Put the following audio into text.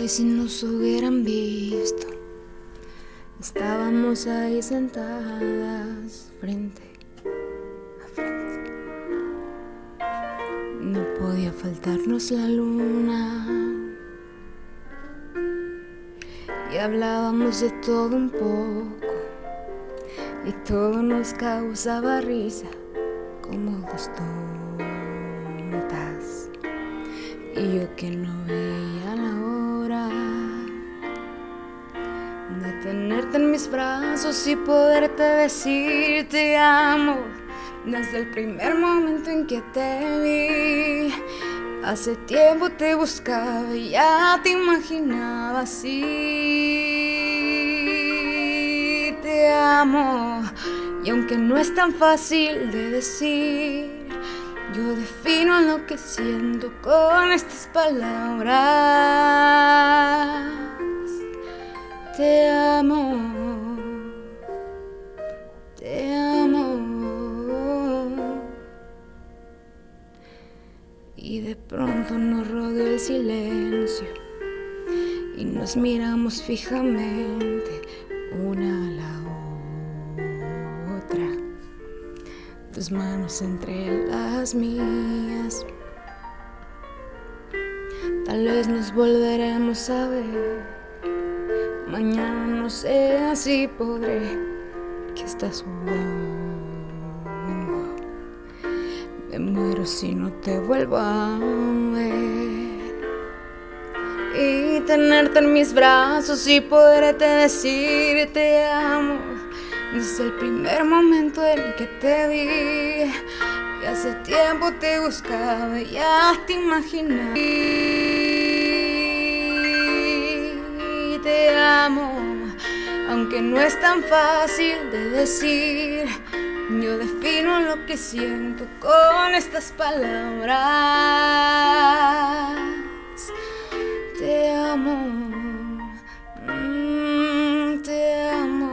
Ay, si nos hubieran visto, estábamos ahí sentadas frente a frente. No podía faltarnos la luna. Y hablábamos de todo un poco. Y todo nos causaba risa como dos tontas. Y yo que no veía tenerte en mis brazos y poderte decir te amo desde el primer momento en que te vi. Hace tiempo te buscaba y ya te imaginaba así. Te amo y aunque no es tan fácil de decir. Yo defino lo que siento con estas palabras. Y de pronto nos rodeó el silencio y nos miramos fijamente una a la otra tus manos entre las mías. Tal vez nos volveremos a ver. Mañana no sé si podré. Que estás jugando. Me muero si no te vuelvo a ver. Y tenerte en mis brazos y poderte decir te amo desde el primer momento en que te vi, y hace tiempo te buscaba, ya te imaginaba. Y te amo, aunque no es tan fácil de decir. Yo defino lo que siento con estas palabras. Te amo. mm, te amo.